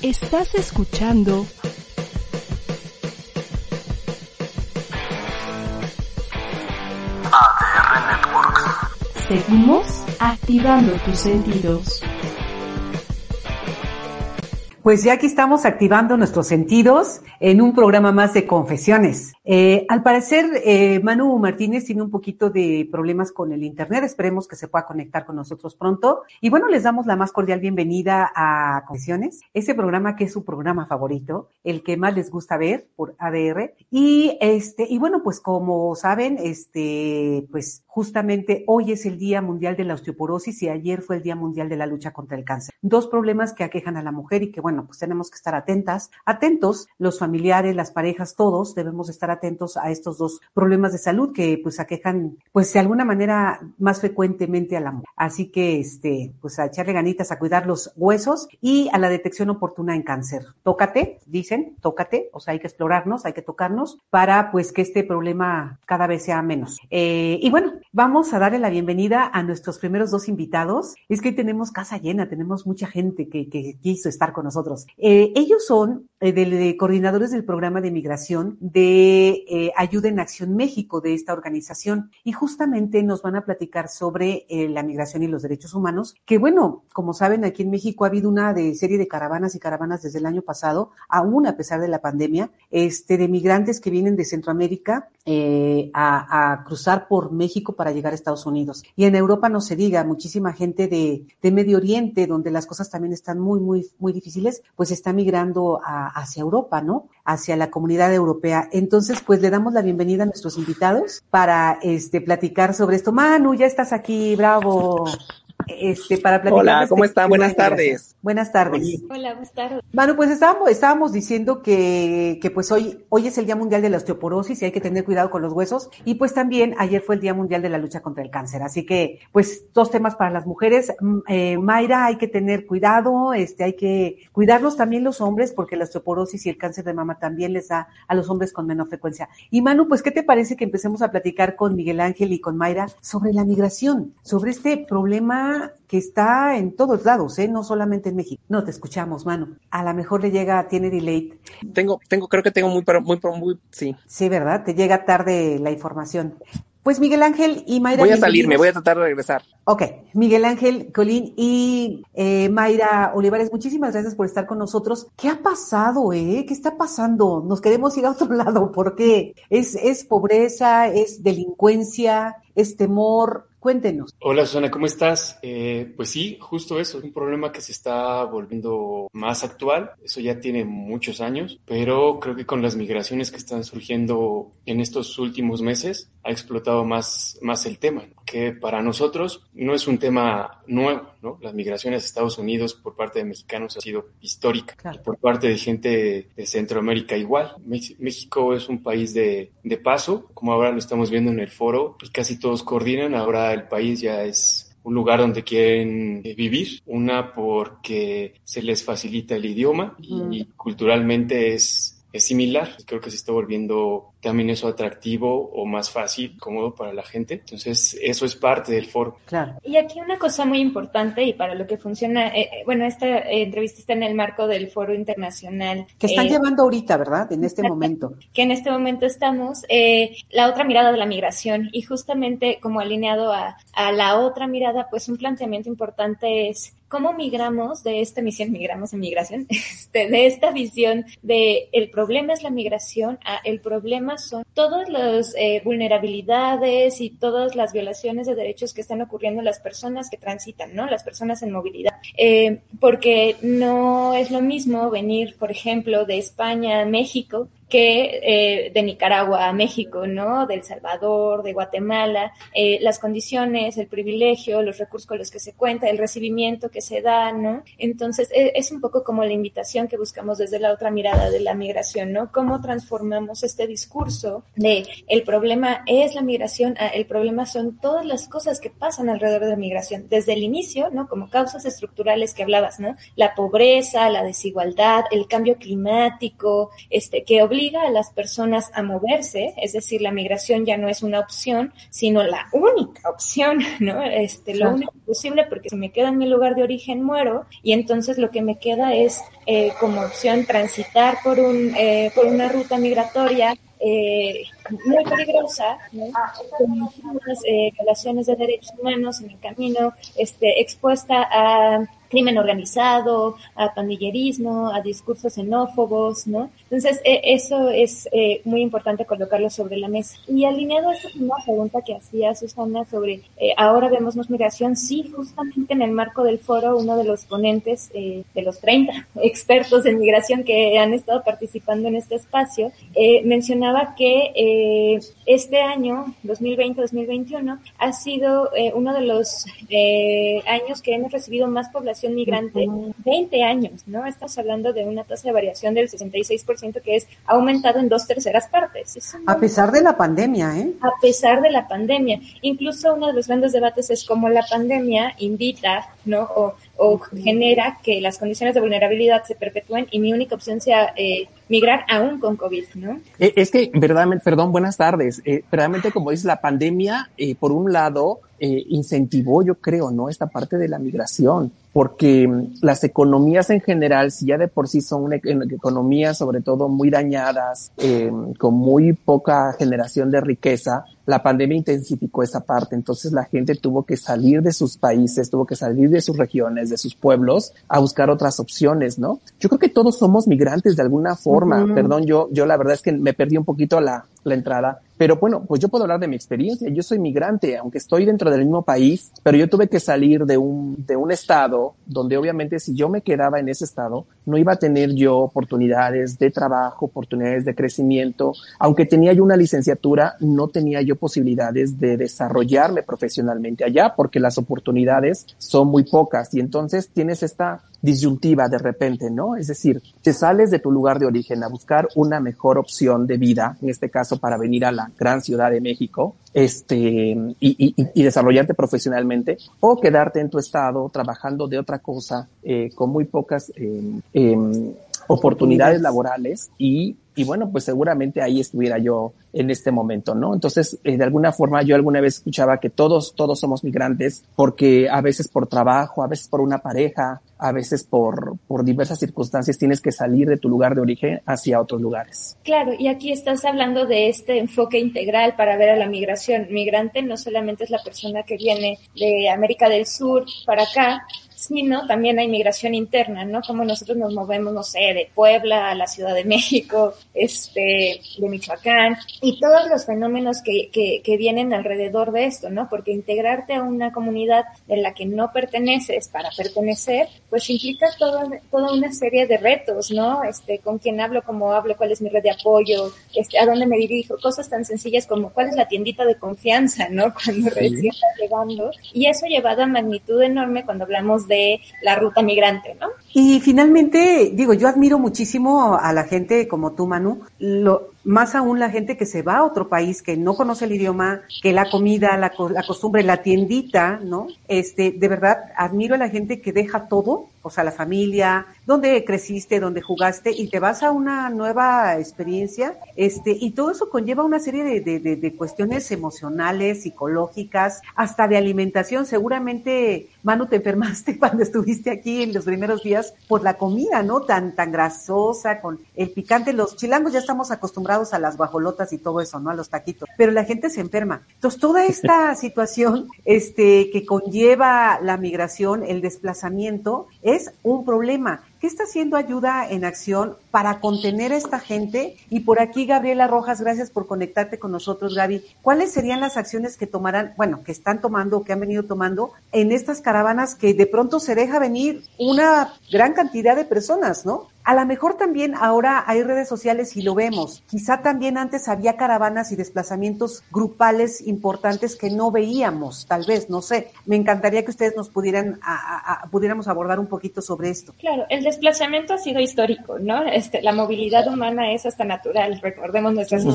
Estás escuchando ADR Networks. Seguimos activando tus sentidos. Pues ya aquí estamos activando nuestros sentidos en un programa más de confesiones. Eh, al parecer, eh, Manu Martínez tiene un poquito de problemas con el Internet. Esperemos que se pueda conectar con nosotros pronto. Y bueno, les damos la más cordial bienvenida a Confesiones, ese programa que es su programa favorito, el que más les gusta ver por ADR. Y este, y bueno, pues como saben, este, pues justamente hoy es el Día Mundial de la Osteoporosis y ayer fue el Día Mundial de la Lucha contra el Cáncer. Dos problemas que aquejan a la mujer y que bueno, pues tenemos que estar atentas, atentos, los familiares, las parejas, todos debemos estar atentos a estos dos problemas de salud que pues aquejan, pues de alguna manera más frecuentemente a la mujer. Así que, este, pues a echarle ganitas a cuidar los huesos y a la detección oportuna en cáncer. Tócate, dicen, tócate, o sea, hay que explorarnos, hay que tocarnos para pues que este problema cada vez sea menos. Eh, y bueno, vamos a darle la bienvenida a nuestros primeros dos invitados. Es que tenemos casa llena, tenemos mucha gente que, quiso estar con nosotros. Eh, ellos son eh, de, de coordinadores del programa de migración de eh, Ayuda en Acción México de esta organización y justamente nos van a platicar sobre eh, la migración y los derechos humanos, que bueno, como saben, aquí en México ha habido una de serie de caravanas y caravanas desde el año pasado, aún a pesar de la pandemia, este, de migrantes que vienen de Centroamérica eh, a, a, cruzar por México para llegar a Estados Unidos. Y en Europa no se diga, muchísima gente de, de Medio Oriente, donde las cosas también están muy, muy, muy difíciles, pues está migrando a, hacia Europa, ¿no? Hacia la comunidad europea. Entonces, pues le damos la bienvenida a nuestros invitados para este platicar sobre esto. Manu, ya estás aquí, bravo este, para platicar. Hola, este ¿cómo están? Buenas tardes. Buenas tardes. Hola, buenas tardes. Bueno, pues estábamos, estábamos diciendo que, que pues hoy, hoy es el Día Mundial de la Osteoporosis y hay que tener cuidado con los huesos. Y pues también ayer fue el Día Mundial de la Lucha contra el Cáncer. Así que, pues, dos temas para las mujeres. Eh, Mayra, hay que tener cuidado, este, hay que cuidarnos también los hombres, porque la osteoporosis y el cáncer de mama también les da a los hombres con menor frecuencia. Y Manu, pues, ¿qué te parece que empecemos a platicar con Miguel Ángel y con Mayra sobre la migración, sobre este problema que está en todos lados, ¿eh? no solamente en México. No, te escuchamos, Manu. A lo mejor le llega, tiene delay. Tengo, tengo, creo que tengo muy, muy, muy, sí. Sí, ¿verdad? Te llega tarde la información. Pues Miguel Ángel y Mayra. Voy a salirme, voy a tratar de regresar. Ok, Miguel Ángel Colín y eh, Mayra Olivares, muchísimas gracias por estar con nosotros. ¿Qué ha pasado, eh? ¿Qué está pasando? Nos queremos ir a otro lado porque es, es pobreza, es delincuencia, es temor, Cuéntenos. Hola Susana, ¿cómo estás? Eh, pues sí, justo eso, es un problema que se está volviendo más actual, eso ya tiene muchos años, pero creo que con las migraciones que están surgiendo en estos últimos meses ha explotado más, más el tema, que para nosotros no es un tema nuevo, ¿no? Las migraciones a Estados Unidos por parte de mexicanos ha sido histórica, claro. y por parte de gente de Centroamérica igual. México es un país de, de paso, como ahora lo estamos viendo en el foro, y casi todos coordinan, ahora el país ya es un lugar donde quieren vivir, una porque se les facilita el idioma y culturalmente es, es similar. Creo que se está volviendo también eso atractivo o más fácil, cómodo para la gente. Entonces, eso es parte del foro. Claro. Y aquí una cosa muy importante y para lo que funciona, eh, bueno, esta eh, entrevista está en el marco del foro internacional. Que están eh, llevando ahorita, ¿verdad? En este momento. Que en este momento estamos, la otra mirada de la migración y justamente como alineado a, a la otra mirada, pues un planteamiento importante es cómo migramos de esta misión, migramos en migración, este, de esta visión de el problema es la migración a el problema son todas las eh, vulnerabilidades y todas las violaciones de derechos que están ocurriendo en las personas que transitan, ¿no? Las personas en movilidad. Eh, porque no es lo mismo venir, por ejemplo, de España a México que eh, de Nicaragua a México, ¿no? De El Salvador, de Guatemala, eh, las condiciones, el privilegio, los recursos con los que se cuenta, el recibimiento que se da, ¿no? Entonces, e, es un poco como la invitación que buscamos desde la otra mirada de la migración, ¿no? Cómo transformamos este discurso de el problema es la migración, el problema son todas las cosas que pasan alrededor de la migración, desde el inicio, ¿no? Como causas estructurales que hablabas, ¿no? La pobreza, la desigualdad, el cambio climático, este, que obliga a las personas a moverse, es decir, la migración ya no es una opción, sino la única opción, ¿no? Este, lo único posible, porque si me quedo en mi lugar de origen muero, y entonces lo que me queda es eh, como opción transitar por un, eh, por una ruta migratoria eh, muy peligrosa, ¿no? con muchas eh, violaciones de derechos humanos en el camino, este, expuesta a crimen organizado, a pandillerismo, a discursos xenófobos, ¿no? Entonces, e, eso es eh, muy importante colocarlo sobre la mesa. Y alineado a esta primera pregunta que hacía Susana sobre eh, ahora vemos más migración, sí, justamente en el marco del foro, uno de los ponentes eh, de los 30 expertos en migración que han estado participando en este espacio, mencionaba que este año, 2020-2021, ha sido uno de los años que hemos recibido más población migrante 20 años, ¿no? Estamos hablando de una tasa de variación del 66% que es aumentado en dos terceras partes. a pesar de la pandemia, ¿eh? A pesar de la pandemia. Incluso uno de los grandes debates es cómo la pandemia invita, ¿no? O, o genera que las condiciones de vulnerabilidad se perpetúen y mi única opción sea eh, migrar aún con COVID, ¿no? Eh, es que, verdaderamente, perdón, buenas tardes. Eh, verdaderamente, como dices, la pandemia, eh, por un lado, eh, incentivó, yo creo, ¿no? Esta parte de la migración, porque mm, las economías en general, si ya de por sí son una, economías sobre todo muy dañadas, eh, con muy poca generación de riqueza, la pandemia intensificó esa parte. Entonces la gente tuvo que salir de sus países, tuvo que salir de sus regiones, de sus pueblos, a buscar otras opciones, ¿no? Yo creo que todos somos migrantes de alguna forma. Perdón, yo, yo la verdad es que me perdí un poquito la, la entrada. Pero bueno, pues yo puedo hablar de mi experiencia. Yo soy migrante, aunque estoy dentro del mismo país, pero yo tuve que salir de un, de un estado donde obviamente si yo me quedaba en ese estado, no iba a tener yo oportunidades de trabajo, oportunidades de crecimiento. Aunque tenía yo una licenciatura, no tenía yo posibilidades de desarrollarme profesionalmente allá porque las oportunidades son muy pocas y entonces tienes esta disyuntiva de repente, ¿no? Es decir, te sales de tu lugar de origen a buscar una mejor opción de vida, en este caso para venir a la gran ciudad de México, este, y, y, y desarrollarte profesionalmente, o quedarte en tu estado trabajando de otra cosa, eh, con muy pocas eh, eh, oportunidades laborales y y bueno, pues seguramente ahí estuviera yo en este momento, ¿no? Entonces, eh, de alguna forma yo alguna vez escuchaba que todos, todos somos migrantes porque a veces por trabajo, a veces por una pareja, a veces por, por diversas circunstancias tienes que salir de tu lugar de origen hacia otros lugares. Claro, y aquí estás hablando de este enfoque integral para ver a la migración. Migrante no solamente es la persona que viene de América del Sur para acá, sino también hay migración interna, ¿no? Como nosotros nos movemos, no sé, de Puebla a la Ciudad de México, este, de Michoacán, y todos los fenómenos que, que, que vienen alrededor de esto, ¿no? Porque integrarte a una comunidad en la que no perteneces para pertenecer, pues implica toda, toda una serie de retos, ¿no? Este, con quién hablo, cómo hablo, cuál es mi red de apoyo, este, a dónde me dirijo, cosas tan sencillas como cuál es la tiendita de confianza, ¿no? Cuando sí. recién estás llegando. Y eso llevado a magnitud enorme cuando hablamos de la ruta migrante, ¿no? Y finalmente, digo, yo admiro muchísimo a la gente como tú, Manu, lo, más aún la gente que se va a otro país, que no conoce el idioma, que la comida, la, la, costumbre, la tiendita, ¿no? Este, de verdad, admiro a la gente que deja todo, o sea, la familia, donde creciste, donde jugaste, y te vas a una nueva experiencia, este, y todo eso conlleva una serie de, de, de, de cuestiones emocionales, psicológicas, hasta de alimentación. Seguramente, Manu, te enfermaste cuando estuviste aquí en los primeros días por la comida, ¿no? Tan, tan grasosa, con el picante. Los chilangos ya estamos acostumbrados a las guajolotas y todo eso, ¿no? A los taquitos. Pero la gente se enferma. Entonces, toda esta situación, este, que conlleva la migración, el desplazamiento, es un problema. ¿Qué está haciendo Ayuda en Acción para contener a esta gente? Y por aquí, Gabriela Rojas, gracias por conectarte con nosotros, Gaby. ¿Cuáles serían las acciones que tomarán, bueno, que están tomando o que han venido tomando en estas caravanas que de pronto se deja venir una gran cantidad de personas, ¿no? A lo mejor también ahora hay redes sociales y lo vemos. Quizá también antes había caravanas y desplazamientos grupales importantes que no veíamos, tal vez, no sé. Me encantaría que ustedes nos pudieran, a, pudiéramos abordar un poquito sobre esto. Claro, el desplazamiento ha sido histórico, ¿no? Este, la movilidad humana es hasta natural. Recordemos nuestras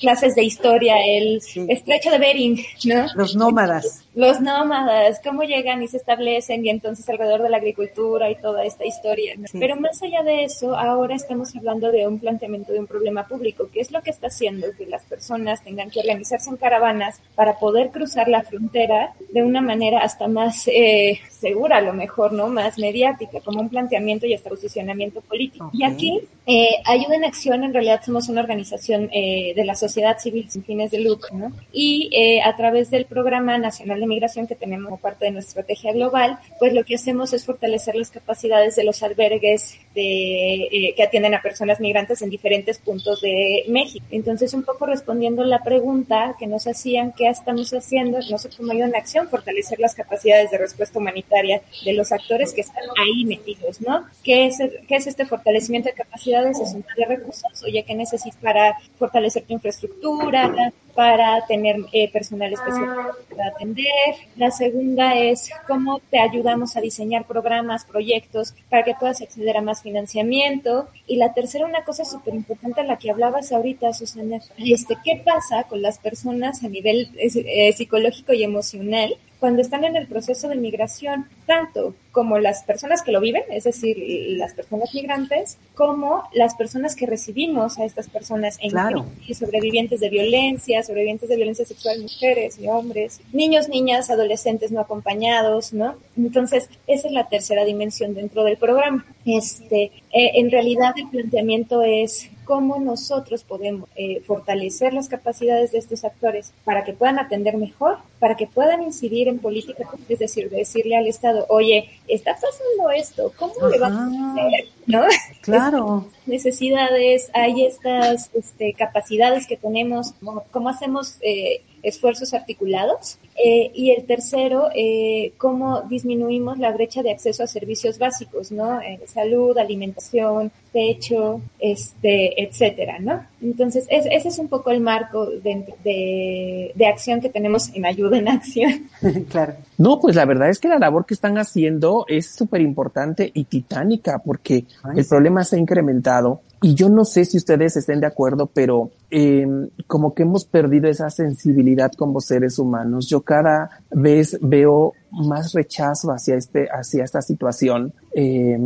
clases de historia, el estrecho de Bering, ¿no? Los nómadas. Los nómadas, cómo llegan y se establecen y entonces alrededor de la agricultura y toda esta historia. Pero más allá de eso, ahora estamos hablando de un planteamiento de un problema público, que es lo que está haciendo que las personas tengan que organizarse en caravanas para poder cruzar la frontera de una manera hasta más eh, segura, a lo mejor, ¿no? Más mediática, como un planteamiento y hasta posicionamiento político. Y aquí, eh, Ayuda en Acción, en realidad somos una organización eh, de la sociedad civil sin fines de lucro, ¿no? Y eh, a través del Programa Nacional de Migración que tenemos como parte de nuestra estrategia global, pues lo que hacemos es fortalecer las capacidades de los albergues de, eh, que atienden a personas migrantes en diferentes puntos de México. Entonces, un poco respondiendo la pregunta que nos hacían, ¿qué estamos haciendo? Nosotros Ayuda en Acción, fortalecer las capacidades de respuesta humanitaria de los actores que están ahí metidos, ¿no? ¿Qué es, qué es este fortalecimiento de capacidades? Es un de recursos, oye, ¿qué necesitas para fortalecer tu infraestructura, para tener eh, personal especial para atender. La segunda es cómo te ayudamos a diseñar programas, proyectos para que puedas acceder a más financiamiento. Y la tercera, una cosa súper importante a la que hablabas ahorita, Susana, este, ¿qué pasa con las personas a nivel eh, psicológico y emocional cuando están en el proceso de migración, tanto como las personas que lo viven, es decir, las personas migrantes, como las personas que recibimos a estas personas en claro. sobrevivientes de violencia, sobrevivientes de violencia sexual, mujeres y hombres, niños, niñas, adolescentes no acompañados, ¿no? Entonces, esa es la tercera dimensión dentro del programa. Este, eh, en realidad el planteamiento es cómo nosotros podemos eh, fortalecer las capacidades de estos actores para que puedan atender mejor, para que puedan incidir en política, es decir, decirle al Estado, oye, está pasando esto, ¿cómo le vamos a hacer? ¿No? Claro. necesidades, hay estas este, capacidades que tenemos, cómo, hacemos eh, esfuerzos articulados. Eh, y el tercero, eh, cómo disminuimos la brecha de acceso a servicios básicos, ¿no? Eh, salud, alimentación, techo, este, etcétera, ¿no? Entonces, ese es un poco el marco de, de, acción que tenemos en Ayuda en Acción. claro. No, pues la verdad es que la labor que están haciendo es súper importante y titánica porque el problema se ha incrementado y yo no sé si ustedes estén de acuerdo, pero eh, como que hemos perdido esa sensibilidad como seres humanos. Yo cada vez veo más rechazo hacia este, hacia esta situación. Eh,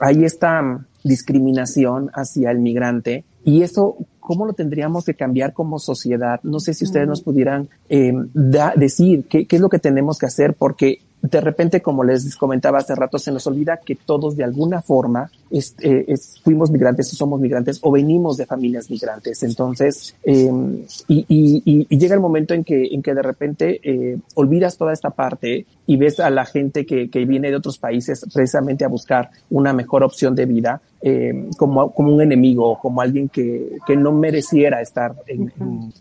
hay esta discriminación hacia el migrante y eso, ¿cómo lo tendríamos que cambiar como sociedad? No sé si ustedes nos pudieran eh, decir qué, qué es lo que tenemos que hacer porque de repente, como les comentaba hace rato, se nos olvida que todos de alguna forma eh, fuimos migrantes o somos migrantes o venimos de familias migrantes. Entonces, em, y, llega el momento en que, en que de repente eh, olvidas toda esta parte y ves a la gente que, que viene de otros países precisamente a buscar una mejor opción de vida eh, como, como un enemigo, como alguien que, que no mereciera estar en,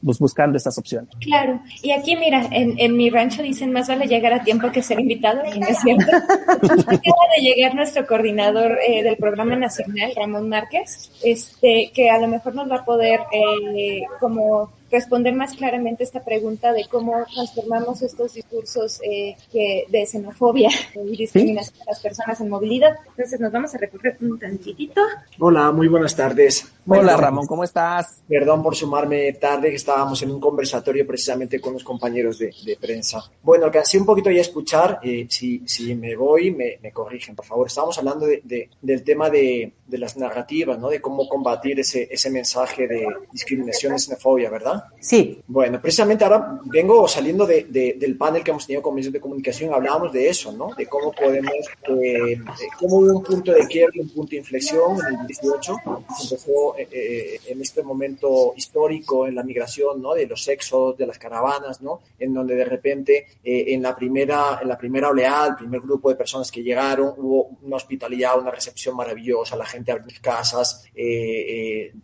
pues, buscando estas opciones. Claro, y aquí mira, en, en, mi rancho dicen más vale llegar a tiempo que ser invitado, ¿no es cierto? Acaba de llegar nuestro coordinador eh, del programa nacional, Ramón Márquez, este, que a lo mejor nos va a poder eh, como responder más claramente esta pregunta de cómo transformamos estos discursos eh, que, de xenofobia y discriminación a las personas en movilidad. Entonces nos vamos a recorrer un tantitito. Hola, muy buenas tardes. Hola Ramón, ¿cómo estás? Perdón por sumarme tarde, que estábamos en un conversatorio precisamente con los compañeros de, prensa. Bueno, alcancé un poquito ya a escuchar, eh, si, si me voy, me, me, corrigen, por favor. Estábamos hablando de, del tema de, de, las narrativas, ¿no? De cómo combatir ese, ese mensaje de discriminación y xenofobia, ¿verdad? Sí. Bueno, precisamente ahora vengo saliendo de, del panel que hemos tenido con medios de comunicación, hablábamos de eso, ¿no? De cómo podemos, eh, cómo hubo un punto de quiebre, un punto de inflexión en el 18, se empezó eh, eh, en este momento histórico en la migración, ¿no? De los sexos, de las caravanas, ¿no? En donde de repente eh, en la primera, en la primera oleada, el primer grupo de personas que llegaron, hubo una hospitalidad, una recepción maravillosa, la gente abriendo casas,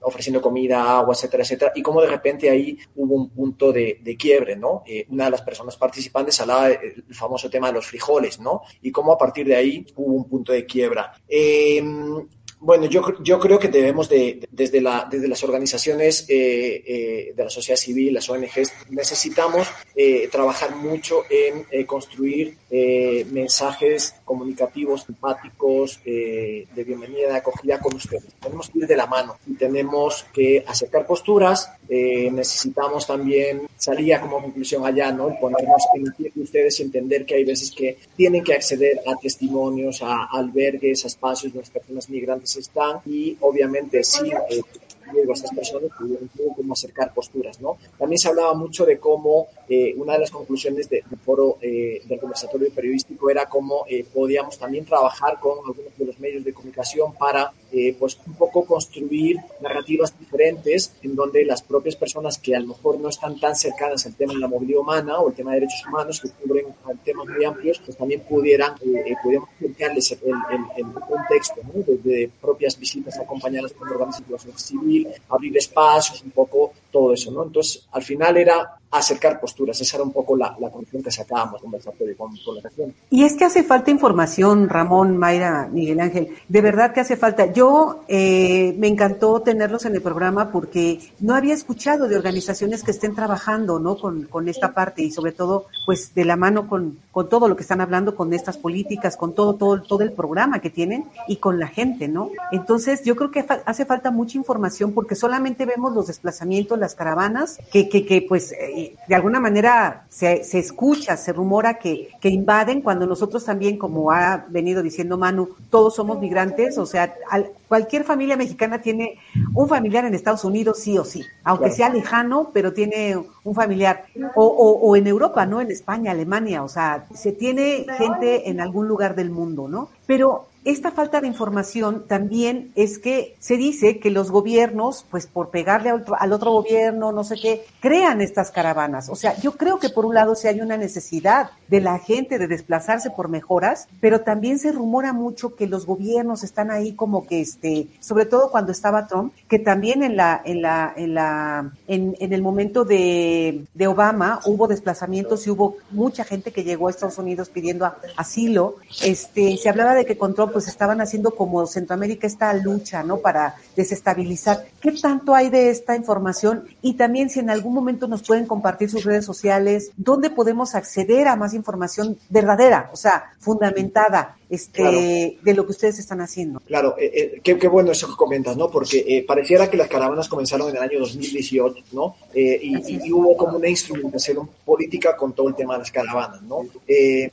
ofreciendo comida, agua, etcétera, etcétera, y cómo de repente ahí hubo un punto de, quiebre, ¿no? Eh, una de las personas participantes hablaba del famoso tema de los frijoles, ¿no? Y cómo a partir de ahí hubo un punto de quiebra. Eh, Bueno, yo, yo creo que debemos de, desde, la, desde las organizaciones eh, eh, de la sociedad civil, las ONGs, necesitamos eh, trabajar mucho en construir mensajes comunicativos, empáticos, de bienvenida, de acogida con ustedes. Tenemos que ir de la mano y tenemos que acercar posturas. necesitamos también, salía como conclusión allá, ¿no? ponernos en pie de ustedes y entender que hay veces que tienen que acceder a testimonios, a albergues, a espacios donde las personas migrantes están y obviamente sí eh, a estas personas cómo acercar posturas, ¿no? También se hablaba mucho de cómo eh, una de las conclusiones del foro eh, del conversatorio periodístico era cómo eh, podíamos también trabajar con algunos de los medios de comunicación para, pues, un poco construir narrativas diferentes en donde las propias personas que a lo mejor no están tan cercanas al tema de la movilidad humana o el tema de derechos humanos, que cubren temas muy amplios, pues también pudieran, eh, pudiéramos explicarles el, el, el, contexto, ¿no? desde propias visitas acompañadas por organizaciones civil, abrir espacios, un poco todo eso, ¿no? Entonces, al final era acercar posturas. Esa era un poco la, la conclusión que sacábamos con, con la región. Y es que hace falta información, Ramón, Mayra, Miguel Ángel. De verdad que hace falta. Yo eh, me encantó tenerlos en el programa porque no había escuchado de organizaciones que estén trabajando, ¿no? Con, con esta parte y sobre todo, pues, de la mano con, con todo lo que están hablando, con estas políticas, con todo, todo, todo el programa que tienen y con la gente, ¿no? Entonces, yo creo que hace falta mucha información porque solamente vemos los desplazamientos, las caravanas, que, que, que pues, eh, de alguna manera se, se escucha, se rumora que, que, invaden cuando nosotros también, como ha venido diciendo Manu, todos somos migrantes, o sea, cualquier familia mexicana tiene un familiar en Estados Unidos sí o sí, aunque sea lejano, pero tiene un familiar, o, o, o en Europa, ¿no? En España, Alemania, o sea, se tiene gente en algún lugar del mundo, ¿no? Pero esta falta de información también es que se dice que los gobiernos, pues por pegarle al otro, gobierno, no sé qué, crean estas caravanas. O sea, yo creo que por un lado sí hay una necesidad de la gente de desplazarse por mejoras, pero también se rumora mucho que los gobiernos están ahí como que este, sobre todo cuando estaba Trump, que también en la, en la, en la, en, en el momento de, de Obama hubo desplazamientos y hubo mucha gente que llegó a Estados Unidos pidiendo asilo. Este, se hablaba de que con Trump pues estaban haciendo como Centroamérica esta lucha, ¿no? Para desestabilizar. ¿Qué tanto hay de esta información? Y también si en algún momento nos pueden compartir sus redes sociales, ¿dónde podemos acceder a más información verdadera, o sea, fundamentada? Este, claro. de lo que ustedes están haciendo. Claro, eh, eh, qué, qué, bueno eso que comentas, ¿no? Porque eh, pareciera que las caravanas comenzaron en el año 2018, ¿no? Eh, y, y, hubo como una instrumentación política con todo el tema de las caravanas, ¿no? Eh,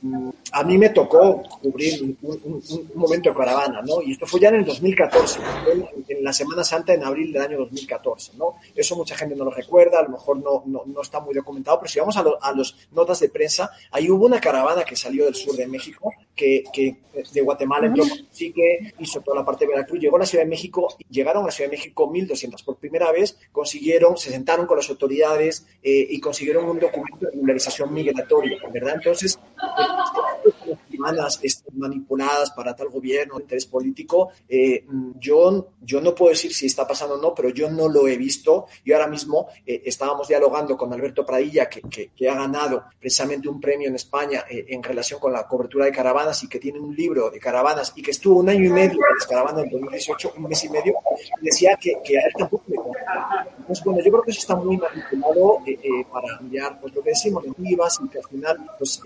a mí me tocó cubrir un, un, un, momento de caravana, ¿no? Y esto fue ya en el 2014, en, en, la Semana Santa en abril del año 2014, ¿no? Eso mucha gente no lo recuerda, a lo mejor no, no, no está muy documentado, pero si vamos a, lo, a las notas de prensa, ahí hubo una caravana que salió del sur de México, que, que de Guatemala entró sí que hizo toda la parte de Veracruz, llegó a la Ciudad de México, llegaron a la Ciudad de México 1.200. Por primera vez consiguieron, se sentaron con las autoridades eh, y consiguieron un documento de regularización migratoria, ¿verdad? Entonces, eh, semanas manipuladas para tal gobierno, interés político, eh, yo, yo no puedo decir si está pasando o no, pero yo no lo he visto. Y ahora mismo eh, estábamos dialogando con Alberto Pradilla, que, que, que, ha ganado precisamente un premio en España eh, en relación con la cobertura de caravanas y que tiene un libro de caravanas y que estuvo un año y medio en las caravanas en 2018, un mes y medio, y decía que, que a él tampoco le Entonces, bueno, yo creo que eso está muy manipulado eh, para enviar, pues lo que decimos, vivas y que al final, pues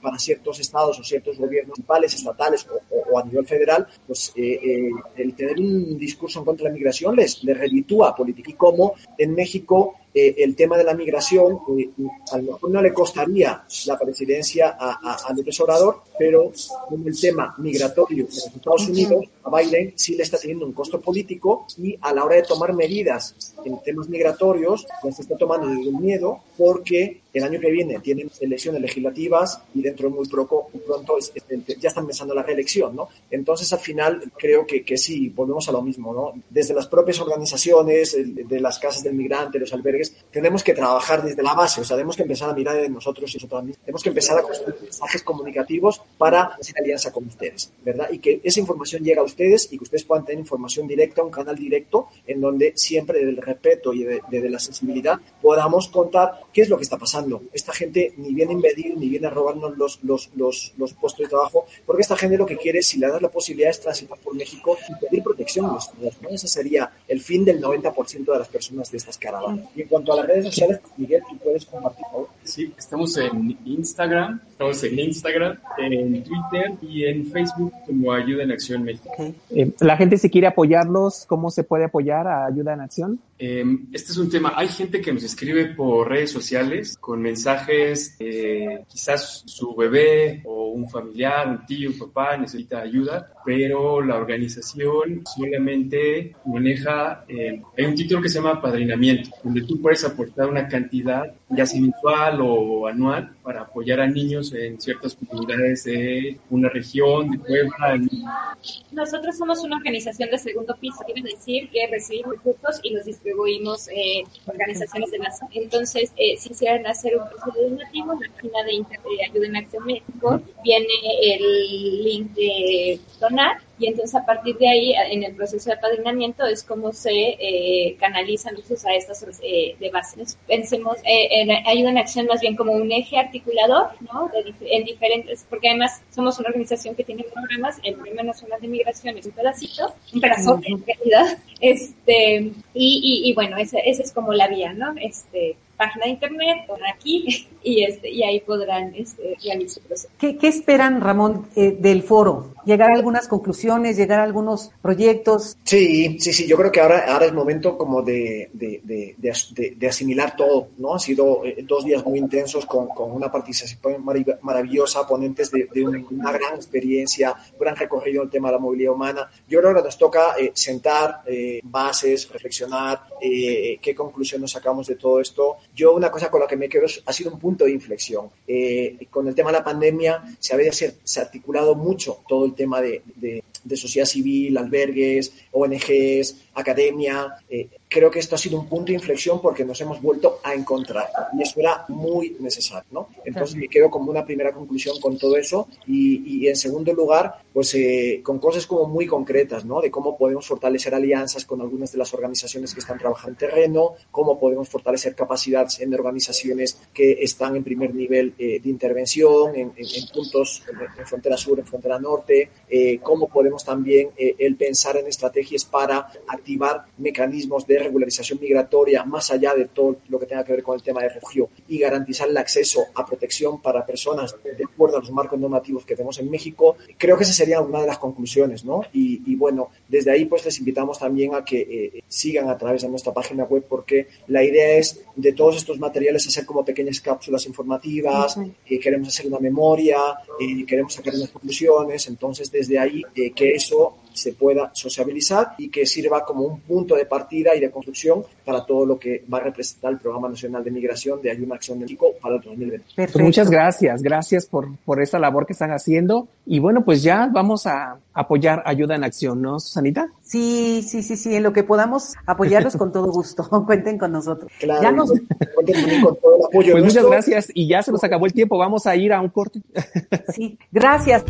para ciertos estados o ciertos gobiernos municipales, estatales o, a nivel federal, pues eh, eh, el tener un discurso en contra de la migración les, les reditúa política. Y como en México eh, el tema de la migración, eh, a lo mejor no le costaría la presidencia a, a, a López Obrador, pero como el tema migratorio en los Estados Unidos, a Biden sí le está teniendo un costo político y a la hora de tomar medidas en temas migratorios, las está tomando desde el miedo porque el año que viene tienen elecciones legislativas y dentro de muy poco, pronto es, es, ya están pensando la reelección, ¿no? Entonces, al final, creo que, que sí, volvemos a lo mismo, ¿no? Desde las propias organizaciones, de las casas del migrante, los albergues, tenemos que trabajar desde la base, o sea, tenemos que empezar a mirar en nosotros y nosotros mismos, tenemos que empezar a construir mensajes comunicativos para hacer alianza con ustedes, ¿verdad? Y que esa información llegue a ustedes y que ustedes puedan tener información directa, un canal directo, en donde siempre desde el respeto y desde la sensibilidad podamos contar qué es lo que está pasando. Esta gente ni viene a invadir, ni viene a robarnos los, los, los, los puestos de trabajo, porque esta gente lo que quiere, si le das la posibilidad, es transitar por México y pedir protección a los ¿no? Ese sería el fin del 90% de las personas de estas caravanas. Y cuanto a las redes sociales, Miguel, ¿tú puedes compartir, por favor? Sí, estamos en Instagram, estamos en Instagram, en Twitter y en Facebook como Ayuda en Acción México. Eh, la gente si quiere apoyarlos, ¿cómo se puede apoyar a Ayuda en Acción? Eh, este es un tema, hay gente que nos escribe por redes sociales con mensajes, eh, quizás su bebé o un familiar, un tío, un papá necesita ayuda, pero la organización solamente maneja, eh, hay un título que se llama padrinamiento, donde tú puedes aportar una cantidad, ya sea mensual o anual, para apoyar a niños en ciertas comunidades de una región, de Puebla. Nosotros somos una organización de segundo piso, quiere decir que recibimos recursos y los distribuimos en organizaciones de la zona. Entonces, eh, si quisieran hacer un proceso donativo, la página de, Inter de Ayuda en Acción México viene el link de donar y entonces a partir de ahí, en el proceso de apadrinamiento, es como se eh, canalizan los a estas eh, de bases. Pensemos eh, en ayuda en acción más bien como un eje articulador, ¿no? De, en diferentes, porque además somos una organización que tiene programas, el Premio Nacional de Migración es un pedacito, un pedazo en realidad, este, y, y, y bueno, esa, esa es como la vía, ¿no? Este, página de internet, por aquí, y, este, y ahí podrán este, realizar el proceso. ¿Qué, ¿Qué, esperan, Ramón, eh, del foro? ¿Llegar a algunas conclusiones, llegar a algunos proyectos? Sí, sí, sí, yo creo que ahora, ahora es momento como de, de, de, de asimilar todo, ¿no? Han sido eh, dos días muy intensos con, con una participación maravillosa, ponentes de, una gran experiencia, un gran recorrido en el tema de la movilidad humana. Yo creo que ahora nos toca eh, sentar eh, bases, reflexionar, eh, qué conclusiones sacamos de todo esto. Yo una cosa con la que me quedo ha sido un punto de inflexión. con el tema de la pandemia se había se, articulado mucho todo el tema de, de, de sociedad civil, albergues, ONGs, academia. Eh, creo que esto ha sido un punto de inflexión porque nos hemos vuelto a encontrar y eso era muy necesario, ¿no? Entonces me quedo como una primera conclusión con todo eso y, y en segundo lugar, pues eh, con cosas como muy concretas, ¿no? De cómo podemos fortalecer alianzas con algunas de las organizaciones que están trabajando en terreno, cómo podemos fortalecer capacidades en organizaciones que están en primer nivel eh, de intervención, en, en, en puntos en, en, frontera sur, en frontera norte, eh, cómo podemos también eh, el pensar en estrategias para activar mecanismos de regularización migratoria más allá de todo lo que tenga que ver con el tema de refugio y garantizar el acceso a protección para personas de acuerdo a los marcos normativos que tenemos en México. Creo que esa sería una de las conclusiones, ¿no? Y, y bueno, desde ahí pues les invitamos también a que eh, sigan a través de nuestra página web porque la idea es de todos estos materiales hacer como pequeñas cápsulas informativas, eh, queremos hacer una memoria, eh, queremos sacar unas conclusiones, entonces desde ahí eh, que eso se pueda sociabilizar y que sirva como un punto de partida y de construcción para todo lo que va a representar el Programa Nacional de Migración de Ayuda Acción de México para el 2020. Perfecto. Pues muchas gracias, gracias por, por esa labor que están haciendo. Y bueno, pues ya vamos a apoyar Ayuda en Acción, ¿no, Susanita? Sí, sí, sí, sí, en lo que podamos apoyarlos con todo gusto. Cuenten con nosotros. Claro, ya nos... cuenten con todo el apoyo. Pues muchas gracias y ya se nos acabó el tiempo. Vamos a ir a un corte. sí, gracias.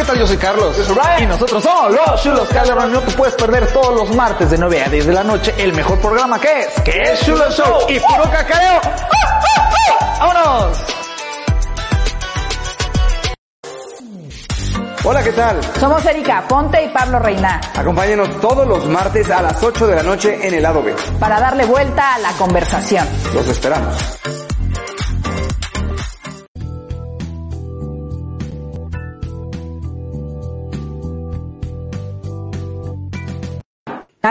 ¿Qué tal? Yo soy Carlos. Yo soy. Y nosotros somos los Chulos Calderón. No te puedes perder todos los martes de 9 a 10 de la noche el mejor programa que es, que es Chulo Show y puro cacareo. ¡Vámonos! Hola, ¿qué tal? Somos Erika Ponte y Pablo Reina. Acompáñenos todos los martes a las 8 de la noche en el lado B. Para darle vuelta a la conversación. Los esperamos.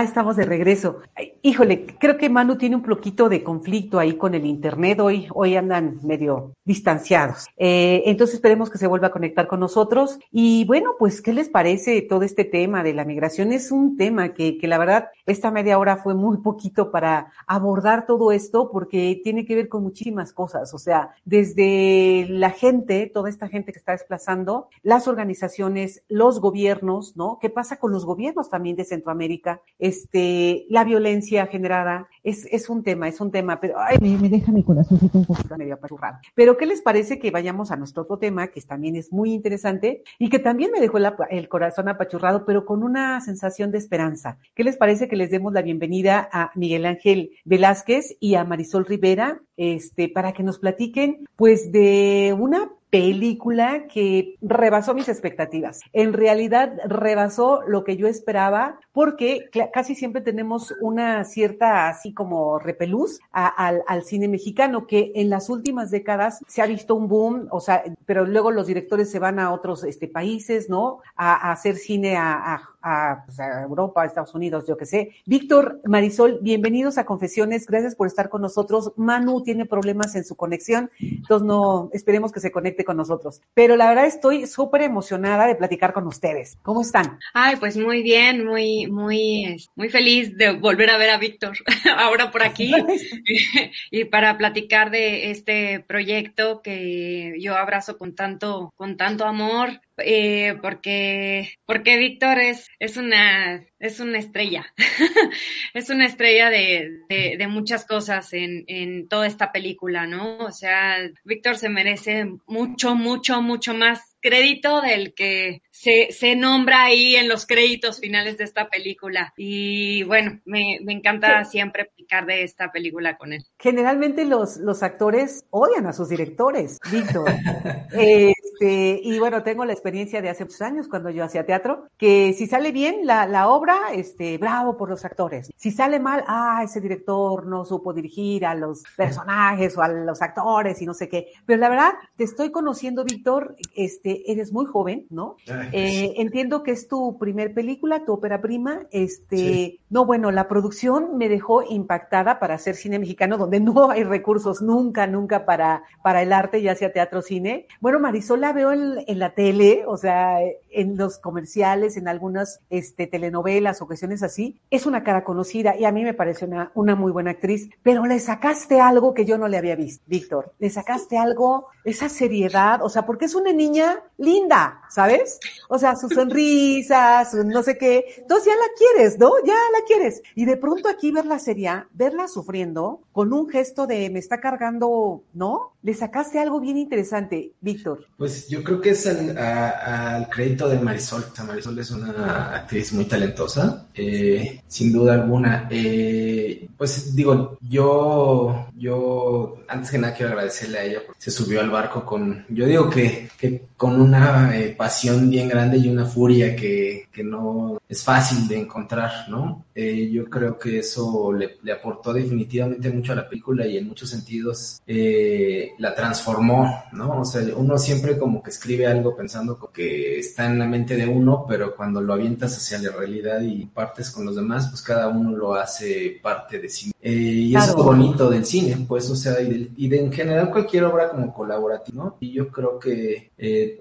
Estamos de regreso. Híjole, creo que Manu tiene un poquito de conflicto ahí con el internet. Hoy, hoy andan medio distanciados. Eh, entonces esperemos que se vuelva a conectar con nosotros. Y bueno, pues, ¿qué les parece todo este tema de la migración? Es un tema que, que la verdad, esta media hora fue muy poquito para abordar todo esto porque tiene que ver con muchísimas cosas. O sea, desde la gente, toda esta gente que está desplazando, las organizaciones, los gobiernos, ¿no? ¿Qué pasa con los gobiernos también de Centroamérica? Este, la violencia generada, es, es un tema, es un tema, pero ay, me, me deja mi corazoncito un poquito medio apachurrado. Pero ¿qué les parece que vayamos a nuestro otro tema, que también es muy interesante y que también me dejó el, el corazón apachurrado, pero con una sensación de esperanza? ¿Qué les parece que les demos la bienvenida a Miguel Ángel Velázquez y a Marisol Rivera, este, para que nos platiquen, pues, de una película que rebasó mis expectativas. En realidad rebasó lo que yo esperaba porque casi siempre tenemos una cierta así como repelús a, al, al, cine mexicano que en las últimas décadas se ha visto un boom, o sea, pero luego los directores se van a otros este, países, ¿no? A, a hacer cine a, a a, pues a, Europa, a Estados Unidos, yo qué sé. Víctor, Marisol, bienvenidos a Confesiones, gracias por estar con nosotros. Manu tiene problemas en su conexión, entonces no, esperemos que se conecte con nosotros. Pero la verdad estoy súper emocionada de platicar con ustedes. ¿Cómo están? Ay, pues muy bien, muy, muy, muy feliz de volver a ver a Víctor ahora por aquí y para platicar de este proyecto que yo abrazo con tanto, con tanto amor eh, porque, porque Víctor es, es una, es una estrella, es una estrella de, de, de, muchas cosas en, en toda esta película, ¿no? O sea, Víctor se merece mucho, mucho, mucho más crédito del que se, se nombra ahí en los créditos finales de esta película. Y bueno, me, me encanta siempre explicar de esta película con él. Generalmente los, los actores odian a sus directores, Víctor. este, y bueno, tengo la experiencia de hace muchos años cuando yo hacía teatro, que si sale bien la, la obra, este, bravo por los actores. Si sale mal, ah, ese director no supo dirigir a los personajes o a los actores y no sé qué. Pero la verdad, te estoy conociendo, Víctor, este, eres muy joven, ¿no? Eh, entiendo que es tu primer película, tu ópera prima. Este, sí. no, bueno, la producción me dejó impactada para hacer cine mexicano, donde no hay recursos nunca, nunca para, para el arte, ya sea teatro, cine. Bueno, Marisol la veo en, en la tele, o sea, en los comerciales, en algunas este, telenovelas o cuestiones así. Es una cara conocida y a mí me parece una, una muy buena actriz, pero le sacaste algo que yo no le había visto, Víctor. Le sacaste algo, esa seriedad, o sea, porque es una niña linda, ¿sabes? O sea, su sonrisa, no sé qué. Entonces ya la quieres, ¿no? Ya la quieres. Y de pronto aquí verla seria, verla sufriendo, con un gesto de me está cargando, ¿no? Le sacaste algo bien interesante, Víctor. Pues yo creo que es al, crédito de Marisol. O sea, Marisol es una actriz muy talentosa, eh, sin duda alguna. Eh, pues digo, yo, yo antes que nada quiero agradecerle a ella porque se subió al barco con, yo digo que, que con una eh, pasión bien grande y una furia que, que, no es fácil de encontrar, ¿no? Eh, yo creo que eso le, le, aportó definitivamente mucho a la película y en muchos sentidos eh, la transformó, ¿no? O sea, uno siempre como que escribe algo pensando que está en la mente de uno, pero cuando lo avientas hacia la realidad y partes con los demás, pues cada uno lo hace parte de sí. Eh, y claro. eso es lo bonito del cine, pues, o sea, y de, y de en general cualquier obra como colaborativa, ¿no? Y yo creo que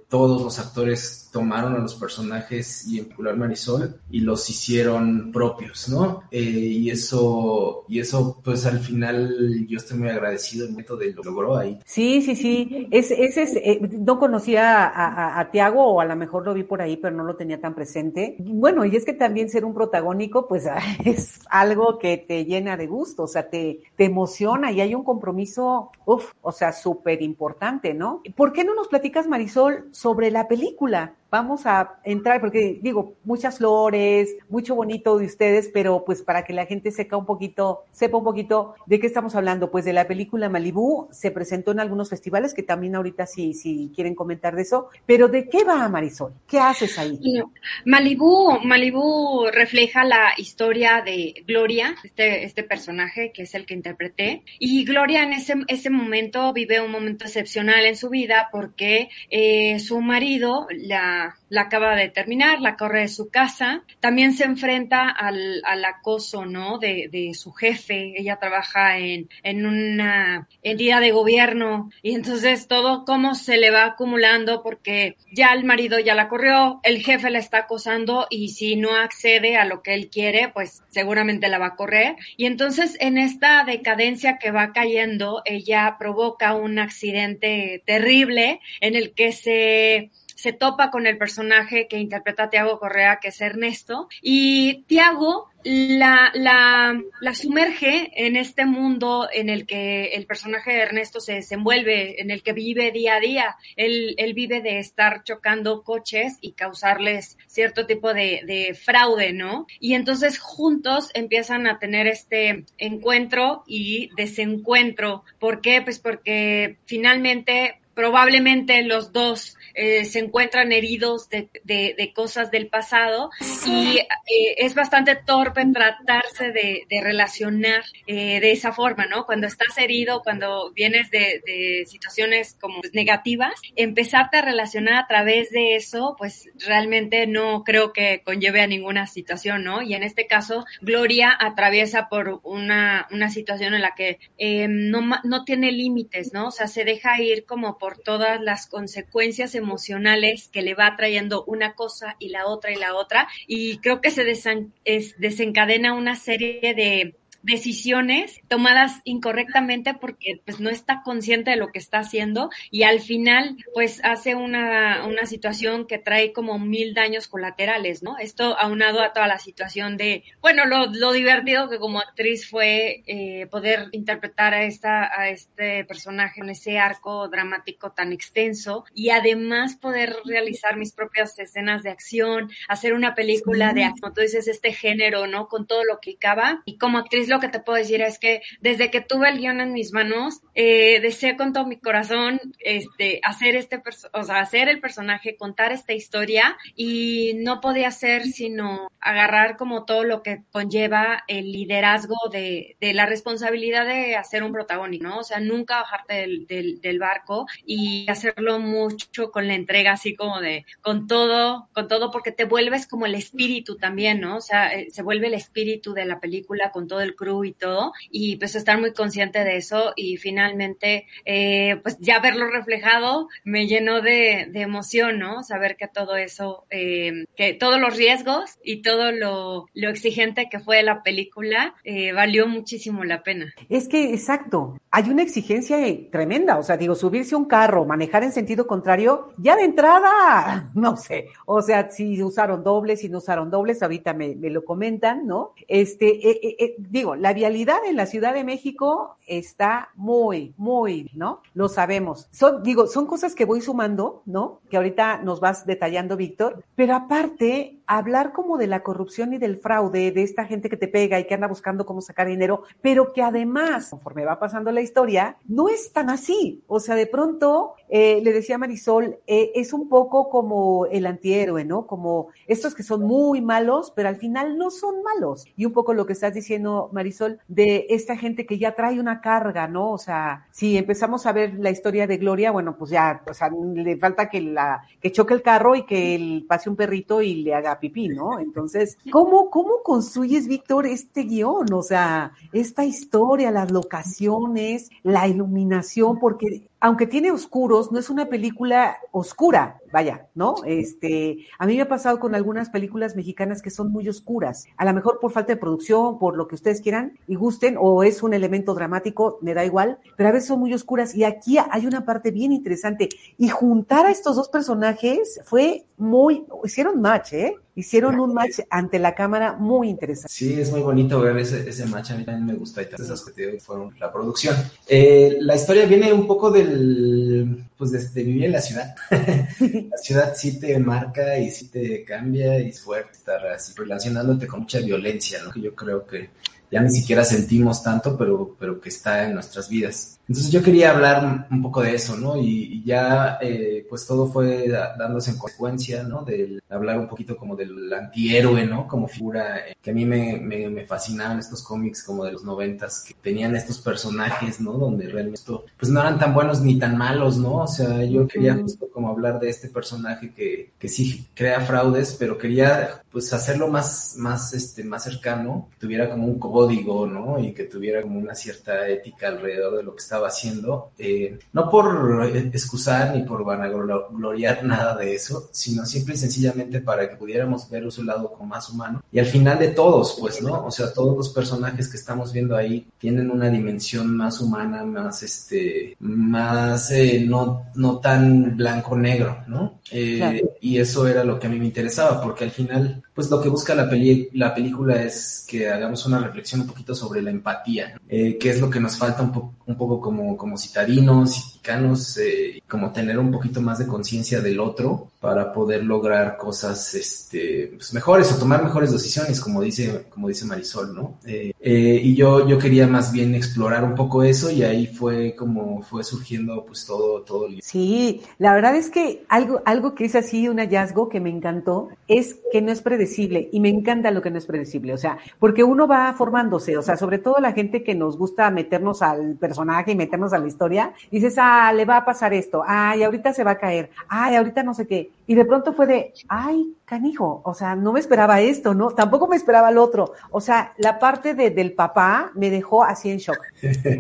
todos los actores tomaron a los personajes y en particular Marisol y los hicieron propios, ¿no? Eh, y eso, y eso, pues al final yo estoy muy agradecido el método de lo logró ahí. Sí, sí, sí. Es, ese es, eh, no conocía a, Tiago o a lo mejor lo vi por ahí, pero no lo tenía tan presente. Bueno, y es que también ser un protagónico, pues es algo que te llena de gusto, o sea, te, te emociona y hay un compromiso, uff, o sea, súper importante, ¿no? ¿Por qué no nos platicas, Marisol, sobre la película? Vamos a entrar, porque digo, muchas flores, mucho bonito de ustedes, pero pues para que la gente sepa un poquito, sepa un poquito de qué estamos hablando, pues de la película Malibú, se presentó en algunos festivales, que también ahorita sí, sí quieren comentar de eso, pero ¿de qué va Marisol? ¿Qué haces ahí? Malibú, Malibú refleja la historia de Gloria, este, este personaje que es el que interpreté, y Gloria en ese, ese momento vive un momento excepcional en su vida porque eh, su marido la la acaba de terminar, la corre de su casa. También se enfrenta al, al acoso, ¿no? De, de, su jefe. Ella trabaja en, en una entidad de gobierno y entonces todo cómo se le va acumulando porque ya el marido ya la corrió, el jefe la está acosando y si no accede a lo que él quiere, pues seguramente la va a correr. Y entonces en esta decadencia que va cayendo, ella provoca un accidente terrible en el que se se topa con el personaje que interpreta Tiago Correa, que es Ernesto, y Tiago la, la, la sumerge en este mundo en el que el personaje de Ernesto se desenvuelve, en el que vive día a día. Él, él vive de estar chocando coches y causarles cierto tipo de, de fraude, ¿no? Y entonces juntos empiezan a tener este encuentro y desencuentro. ¿Por qué? Pues porque finalmente probablemente los dos eh, se encuentran heridos de, de, de, cosas del pasado y eh, es bastante torpe tratarse de, de relacionar eh, de esa forma, ¿no? Cuando estás herido, cuando vienes de, de situaciones como negativas, empezarte a relacionar a través de eso, pues realmente no creo que conlleve a ninguna situación, ¿no? Y en este caso, Gloria atraviesa por una, una situación en la que eh, no, no tiene límites, ¿no? O sea, se deja ir como por por todas las consecuencias emocionales que le va trayendo una cosa y la otra y la otra. Y creo que se desencadena una serie de decisiones tomadas incorrectamente porque pues no está consciente de lo que está haciendo y al final pues hace una, una situación que trae como mil daños colaterales, ¿no? Esto aunado a toda la situación de, bueno, lo, lo divertido que como actriz fue eh, poder interpretar a esta, a este personaje en ese arco dramático tan extenso y además poder realizar mis propias escenas de acción, hacer una película sí. de, como tú dices, este género, ¿no? Con todo lo que acaba y como actriz lo que te puedo decir es que desde que tuve el guion en mis manos, eh, deseé con todo mi corazón este, hacer este, o sea, hacer el personaje, contar esta historia y no podía ser sino agarrar como todo lo que conlleva el liderazgo de, de la responsabilidad de hacer un protagónico, ¿no? O sea, nunca bajarte del, del, del barco y hacerlo mucho con la entrega así como de, con todo, con todo porque te vuelves como el espíritu también, ¿no? O sea, eh, se vuelve el espíritu de la película con todo el crew y todo, y pues estar muy consciente de eso y finalmente, eh, pues ya verlo reflejado me llenó de, emoción, ¿no? Saber que todo eso, eh, que todos los riesgos y todo lo, exigente que fue la película, eh, valió muchísimo la pena. Es que, exacto, hay una exigencia tremenda, o sea, digo, subirse a un carro, manejar en sentido contrario, ya de entrada, no sé, o sea, si usaron dobles, si no usaron dobles, ahorita me, lo comentan, ¿no? Este, eh, eh, la vialidad en la Ciudad de México está muy, muy, ¿no? Lo sabemos. Digo, son cosas que voy sumando, ¿no? Que ahorita nos vas detallando, Víctor, pero aparte, hablar como de la corrupción y del fraude, de esta gente que te pega y que anda buscando cómo sacar dinero, pero que además, conforme va pasando la historia, no es tan así. O sea, de pronto, eh, le decía Marisol, eh, es un poco como el antihéroe, ¿no? Como estos que son muy malos, pero al final no son malos. Y un poco lo que estás diciendo, Marisol, de esta gente que ya trae una carga, ¿no? O sea, si empezamos a ver la historia de Gloria, bueno, pues ya, o sea, le falta que la, que choque el carro y que el, pase un perrito y le haga pipí, ¿no? Entonces, ¿cómo, cómo construyes, Víctor, este guion? O sea, esta historia, las locaciones, la iluminación, porque aunque tiene oscuros, no es una película oscura, vaya, ¿no? Este, a mí me ha pasado con algunas películas mexicanas que son muy oscuras, a lo mejor por falta de producción, por lo que ustedes quieran y gusten, o es un elemento dramático, me da igual, pero a veces son muy oscuras y aquí hay una parte bien interesante y juntar a estos dos personajes fue muy, hicieron match, ¿eh? Hicieron un match ante la cámara muy interesante. Sí, es muy bonito ver ese, ese match, a mí también me gusta y todas esas que te digo fueron la producción. Eh, la historia viene un poco del, pues de, de vivir en la ciudad. la ciudad sí te marca y sí te cambia y es fuerte estar así relacionándote con mucha violencia, ¿no? Que yo creo que ya ni siquiera sentimos tanto, pero, pero que está en nuestras vidas. Entonces yo quería hablar un poco de eso, ¿no? Y, ya eh, pues todo fue dándose en consecuencia, ¿no? De hablar un poquito como del antihéroe, ¿no? Como figura eh, que a mí me, me, me, fascinaban estos cómics como de los noventas, que tenían estos personajes, ¿no? Donde realmente pues no eran tan buenos ni tan malos, ¿no? O sea, yo quería justo como hablar de este personaje que, que sí crea fraudes, pero quería pues hacerlo más, más, este, más cercano, que tuviera como un código, ¿no? Y que tuviera como una cierta ética alrededor de lo que estaba haciendo. Eh, no por excusar ni por vanagloriar nada de eso, sino simple y sencillamente para que pudiéramos ver su lado como más humano. Y al final de todos, pues, ¿no? O sea, todos los personajes que estamos viendo ahí tienen una dimensión más humana, más, este, más, eh, no, no tan blanco-negro, ¿no? Eh, y eso era lo que a mí me interesaba, porque al final, pues lo que busca la, peli la película es que hagamos una reflexión un poquito sobre la empatía, eh, que es lo que nos falta un, un poco como, como citadinos, eh, como tener un poquito más de conciencia del otro para poder lograr cosas este, pues mejores o tomar mejores decisiones, como dice, como dice Marisol, ¿no? Eh, eh, y yo, yo quería más bien explorar un poco eso y ahí fue como fue surgiendo pues todo, todo el... Sí, la verdad es que algo, algo que es así un hallazgo que me encantó es que no es predecible y me encanta lo que no es predecible, o sea, porque uno va formándose, o sea, sobre todo la gente que nos gusta meternos al personaje y meternos a la historia, dices, ah, le va a pasar esto, ay, ahorita se va a caer, ay, ahorita no sé qué, y de pronto fue de, ay, canijo, o sea, no me esperaba esto, ¿no? Tampoco me esperaba el otro. O sea, la parte de, del papá me dejó así en shock.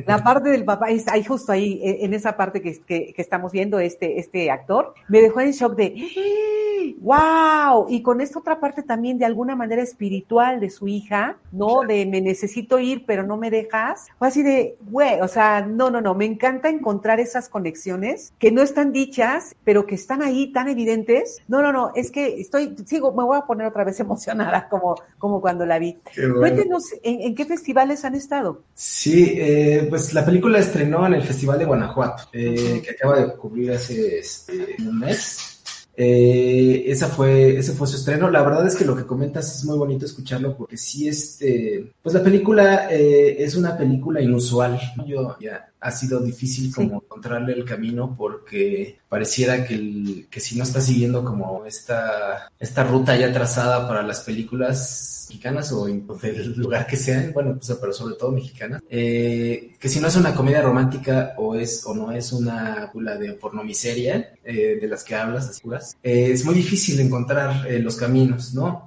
La parte del papá, es ahí justo ahí, e, en esa parte que, que, que estamos viendo este, este actor, me dejó en shock de, wow, y con esta otra parte también de alguna manera espiritual de su hija, ¿no? De me necesito ir, pero no me dejas. Fue así de, güey, o sea, no, no, no, me encanta encontrar esas conexiones que no están dichas, pero que están ahí tan evidentes. No, no, no, es que estoy sigo, me voy a poner otra vez emocionada como, como cuando la vi. Cuéntenos, ¿en, qué festivales han estado? Sí, eh, pues la película estrenó en el Festival de Guanajuato, eh, que acaba de ocurrir hace este, un mes. Eh, esa fue, ese fue su estreno. La verdad es que lo que comentas es muy bonito escucharlo porque sí, este, pues la película es una película inusual. Yo ya ha sido difícil como encontrarle el camino porque pareciera que, el, que si no está siguiendo como esta, esta ruta ya trazada para las películas mexicanas o del lugar que sean, bueno, pues, pero sobre todo mexicanas, eh, que si no es una comedia romántica o es o no es una película de pornomiseria eh, de las que hablas, así, eh, es muy difícil encontrar eh, los caminos, ¿no?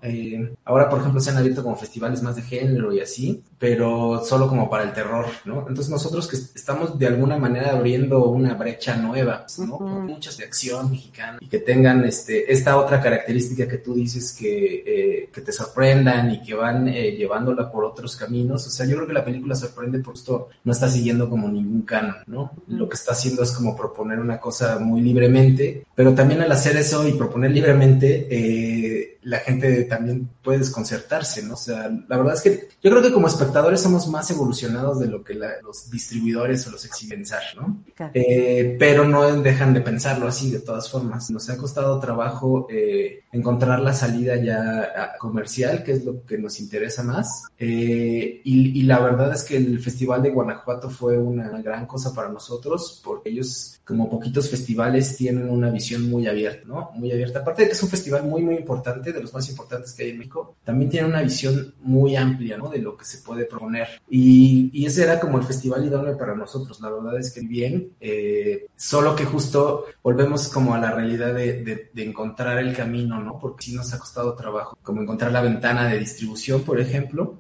Ahora, por ejemplo, se han abierto como festivales más de género y así, pero solo como para el terror, ¿no? Entonces nosotros que estamos de alguna manera abriendo una brecha nueva, ¿no? Muchas de acción mexicana y que tengan este, esta otra característica que tú dices que, eh, que te sorprendan y que van eh, llevándola por otros caminos. O sea, yo creo que la película sorprende por esto no está siguiendo como ningún canon, ¿no? Lo que está haciendo es como proponer una cosa muy libremente, pero también al hacer eso y proponer libremente, eh, la gente también puede desconcertarse, ¿no? O sea, la verdad es que yo creo que como espectadores somos más evolucionados de lo que los distribuidores o los exhiben pensar, ¿no? Eh, pero no dejan de pensarlo así de todas formas. Nos ha costado trabajo eh, encontrar la salida ya comercial, que es lo que nos interesa más. Eh, y, y la verdad es que el Festival de Guanajuato fue una gran cosa para nosotros, porque ellos, como poquitos festivales, tienen una visión muy abierta, ¿no? Muy abierta. Aparte de que es un festival muy, muy importante, de los más importantes que hay en México, también tiene una visión muy amplia, ¿no? De lo que se puede proponer. Y, y ese era como el festival idóneo para nosotros. La verdad es que bien, eh, solo que justo volvemos como a la realidad de, de, de encontrar el camino, ¿no? Porque sí nos ha costado trabajo, como encontrar la ventana de distribución, por ejemplo,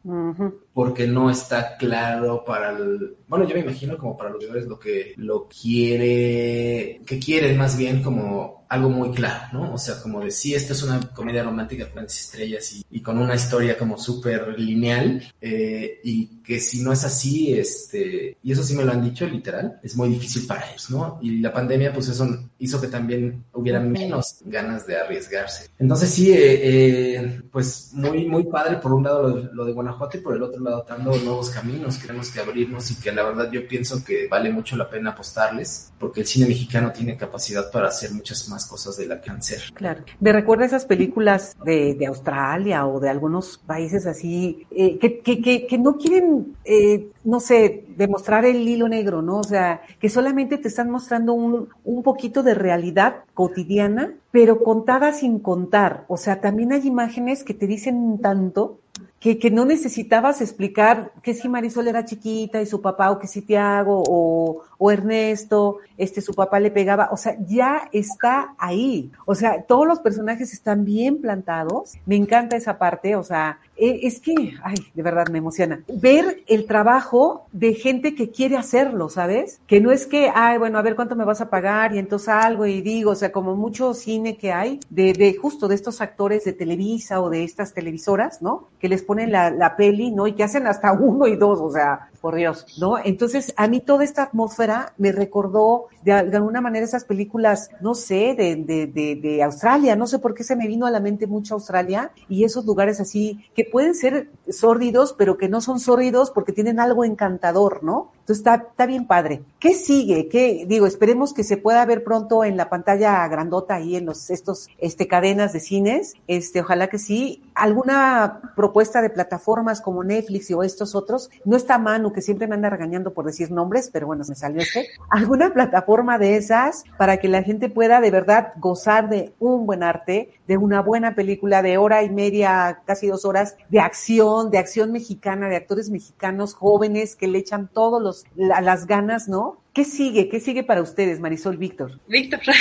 porque no está claro para el, bueno, yo me imagino como para los jugadores lo que lo quiere, que quieren más bien como algo muy claro, ¿no? O sea, como de sí, esta es una comedia romántica con estrellas y, y, con una historia como súper lineal, eh, y que si no es así, este, y eso sí me lo han dicho literal, es muy difícil para ellos, ¿no? Y la pandemia, pues eso hizo que también hubiera menos ganas de arriesgarse. Entonces sí, eh, eh, pues muy, muy padre por un lado lo, de Guanajuato y por el otro lado dando nuevos caminos, tenemos que abrirnos y que la verdad yo pienso que vale mucho la pena apostarles porque el cine mexicano tiene capacidad para hacer muchas más cosas de la que ser. Claro. Me recuerda esas películas de, de Australia o de algunos países así eh, que, que, que, que, no quieren, eh, no sé, demostrar el hilo negro, ¿no? O sea, que solamente te están mostrando un, un poquito de realidad cotidiana, pero contada sin contar. O sea, también hay imágenes que te dicen tanto que, que, no necesitabas explicar que si Marisol era chiquita y su papá, o que si Tiago o, o, Ernesto, este, su papá le pegaba, o sea, ya está ahí. O sea, todos los personajes están bien plantados. Me encanta esa parte, o sea, e, es que, ay, de verdad me emociona. Ver el trabajo de gente que quiere hacerlo, ¿sabes? Que no es que, ay, bueno, a ver cuánto me vas a pagar y entonces algo y digo, o sea, como mucho cine que hay de, de justo de estos actores de Televisa o de estas televisoras, ¿no? Que les ponen la, la peli, ¿no? Y que hacen hasta uno y dos, o sea, por Dios, ¿no? Entonces, a mí toda esta atmósfera me recordó de, alguna manera esas películas, no sé, de, de, de, de, Australia, no sé por qué se me vino a la mente mucho Australia y esos lugares así que pueden ser sórdidos, pero que no son sórdidos porque tienen algo encantador, ¿no? Entonces está, está bien padre. ¿Qué sigue? ¿Qué, digo, esperemos que se pueda ver pronto en la pantalla grandota ahí en los, estos, este, cadenas de cines, este, ojalá que sí. ¿Alguna propuesta de plataformas como Netflix o estos otros? No está Manu, que siempre me anda regañando por decir nombres, pero bueno, me salió este. ¿Alguna plataforma de esas para que la gente pueda de verdad gozar de un buen arte, de una buena película de hora y media, casi dos horas, de acción, de acción mexicana, de actores mexicanos jóvenes que le echan todos los, la, las ganas, ¿no? ¿Qué sigue? ¿Qué sigue para ustedes, Marisol Víctor? Víctor.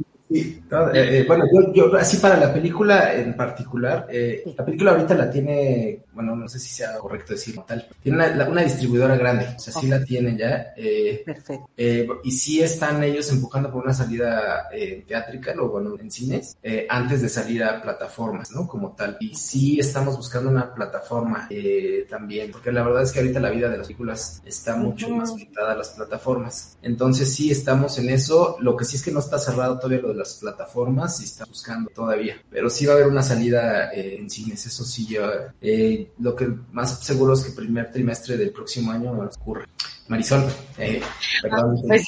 Sí, no, eh, bueno, yo, yo, así para la película en particular, eh, la película ahorita la tiene, bueno, no sé si sea correcto decirlo tal, tiene una, una distribuidora grande, o sea, sí la tiene ya. Eh, Perfecto. y sí están ellos empujando por una salida teátrica, o bueno, en cines, antes de salir a plataformas, ¿no? Como tal. Y sí estamos buscando una plataforma también, porque la verdad es que ahorita la vida de las películas está mucho uh -huh. más orientada a las plataformas. Entonces sí estamos en eso, lo que sí es que no está cerrado todavía lo de las plataformas y está buscando todavía. Pero sí va a haber una salida eh, en cines, eso sí. Yo, eh, lo que más seguro es que el primer trimestre del próximo año ocurre. Marisol, eh, perdón. Ah, pues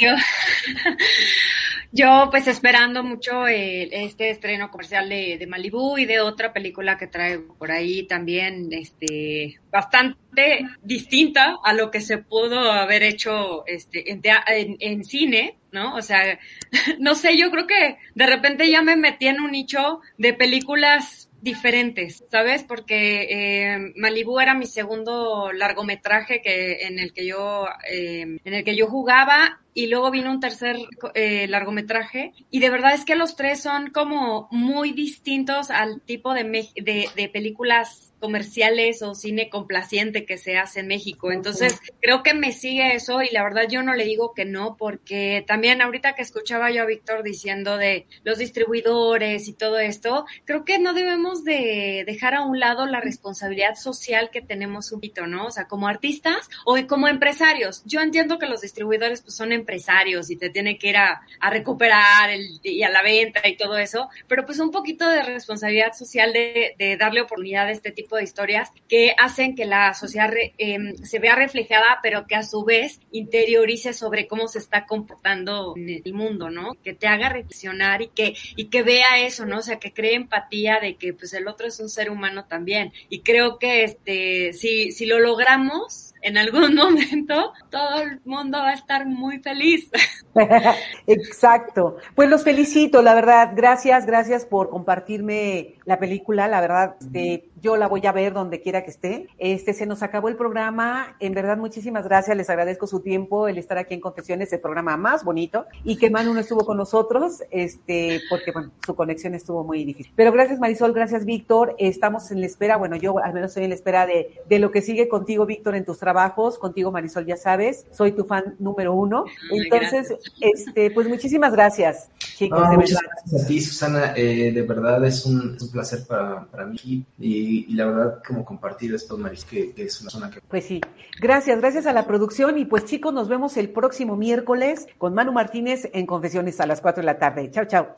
yo pues esperando mucho eh, este estreno comercial de, Malibu y de otra película que trae por ahí también, este, bastante distinta a lo que se pudo haber hecho este, en, en, en cine, ¿no? O sea, no sé, yo creo que de repente ya me metí en un nicho de películas diferentes, ¿sabes? Porque eh, Malibu era mi segundo largometraje que en el que yo eh, en el que yo jugaba y luego vino un tercer eh, largometraje y de verdad es que los tres son como muy distintos al tipo de, de, de películas comerciales o cine complaciente que se hace en México. Entonces, creo que me sigue eso y la verdad yo no le digo que no, porque también ahorita que escuchaba yo a Víctor diciendo de los distribuidores y todo esto, creo que no debemos de dejar a un lado la responsabilidad social que tenemos un poquito, ¿no? O sea, como artistas o como empresarios. Yo entiendo que los distribuidores pues son empresarios y te tienen que ir a, a recuperar el, y a la venta y todo eso, pero pues un poquito de responsabilidad social de, de darle oportunidad a este tipo de historias que hacen que la sociedad re, eh, se vea reflejada, pero que a su vez interiorice sobre cómo se está comportando en el mundo, ¿no? Que te haga reflexionar y que, y que vea eso, ¿no? O sea, que cree empatía de que pues el otro es un ser humano también. Y creo que este, si, si lo logramos, en algún momento todo el mundo va a estar muy feliz. Exacto. Pues los felicito, la verdad. Gracias, gracias por compartirme la película. La verdad, este, yo la voy a ver donde quiera que esté. Este, se nos acabó el programa. En verdad, muchísimas gracias. Les agradezco su tiempo, el estar aquí en Confesiones, el programa más bonito. Y que Manu no estuvo con nosotros, este, porque, bueno, su conexión estuvo muy difícil. Pero gracias, Marisol. Gracias, Víctor. Estamos en la espera. Bueno, yo al menos estoy en la espera de, de lo que sigue contigo, Víctor, en tus trabajos. Contigo, Marisol, ya sabes. Soy tu fan número uno. Entonces, este, pues muchísimas gracias, chicos, No, de muchas verdad. gracias a ti, Susana. Eh, de verdad es un, es un placer para, para mí y, y la verdad como compartir esto, Maris, que, que es una zona que... Pues sí, gracias, gracias a la producción y pues chicos, nos vemos el próximo miércoles con Manu Martínez en Confesiones a las 4 de la tarde. Chao, chao.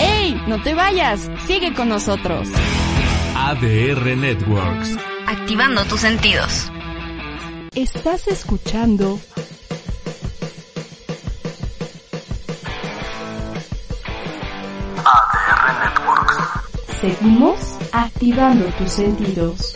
¡Ey! No te vayas, sigue con nosotros. ADR Networks. Activando tus sentidos. Estás escuchando ADR Networks. Seguimos activando tus sentidos.